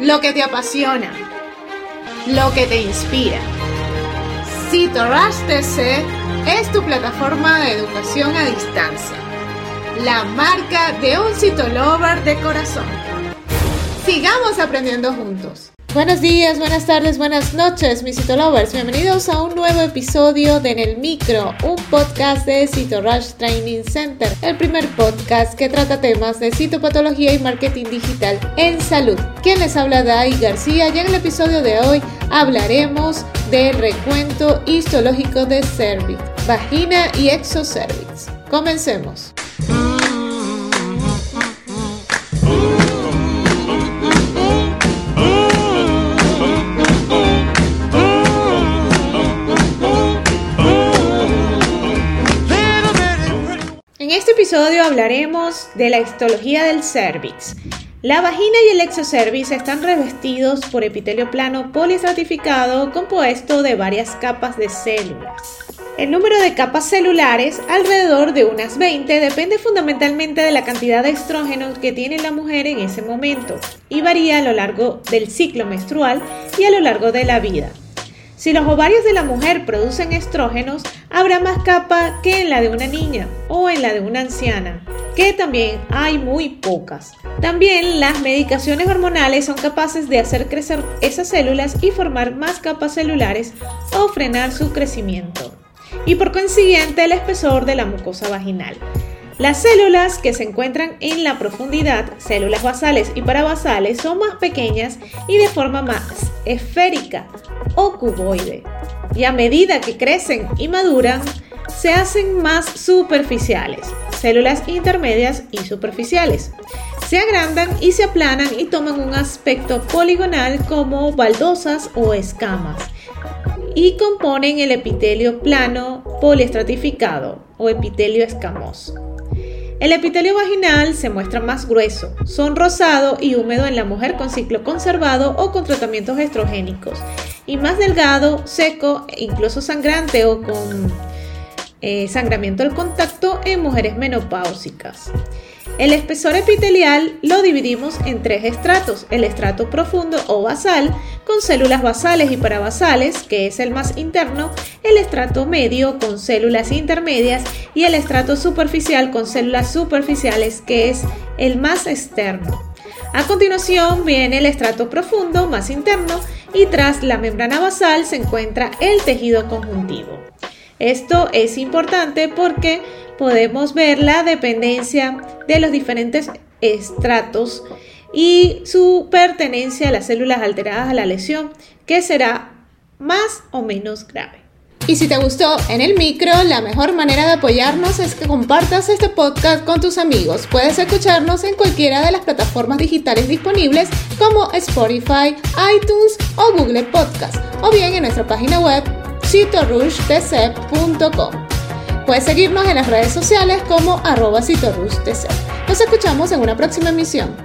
lo que te apasiona, lo que te inspira. CitoRush TC es tu plataforma de educación a distancia, la marca de un citolover de corazón. Sigamos aprendiendo juntos. Buenos días, buenas tardes, buenas noches, mis CitoLovers. Bienvenidos a un nuevo episodio de En el Micro, un podcast de CitoRush Training Center, el primer podcast que trata temas de citopatología y marketing digital en salud. Quien les habla, Dai García, y en el episodio de hoy hablaremos de recuento histológico de cervix, vagina y exocervix. Comencemos. Episodio hablaremos de la histología del cervix. La vagina y el exocervix están revestidos por epitelio plano poliestratificado compuesto de varias capas de células. El número de capas celulares, alrededor de unas 20, depende fundamentalmente de la cantidad de estrógeno que tiene la mujer en ese momento y varía a lo largo del ciclo menstrual y a lo largo de la vida. Si los ovarios de la mujer producen estrógenos, habrá más capa que en la de una niña o en la de una anciana, que también hay muy pocas. También las medicaciones hormonales son capaces de hacer crecer esas células y formar más capas celulares o frenar su crecimiento. Y por consiguiente el espesor de la mucosa vaginal. Las células que se encuentran en la profundidad, células basales y parabasales, son más pequeñas y de forma más esférica o cuboide. Y a medida que crecen y maduran, se hacen más superficiales, células intermedias y superficiales. Se agrandan y se aplanan y toman un aspecto poligonal como baldosas o escamas y componen el epitelio plano poliestratificado o epitelio escamoso. El epitelio vaginal se muestra más grueso, son rosado y húmedo en la mujer con ciclo conservado o con tratamientos estrogénicos, y más delgado, seco, incluso sangrante o con eh, sangramiento al contacto en mujeres menopáusicas. El espesor epitelial lo dividimos en tres estratos, el estrato profundo o basal, con células basales y parabasales, que es el más interno, el estrato medio con células intermedias y el estrato superficial con células superficiales, que es el más externo. A continuación viene el estrato profundo más interno y tras la membrana basal se encuentra el tejido conjuntivo. Esto es importante porque podemos ver la dependencia de los diferentes estratos y su pertenencia a las células alteradas a la lesión, que será más o menos grave. Y si te gustó en el micro, la mejor manera de apoyarnos es que compartas este podcast con tus amigos. Puedes escucharnos en cualquiera de las plataformas digitales disponibles como Spotify, iTunes o Google Podcast, o bien en nuestra página web Puedes seguirnos en las redes sociales como arroba Nos escuchamos en una próxima emisión.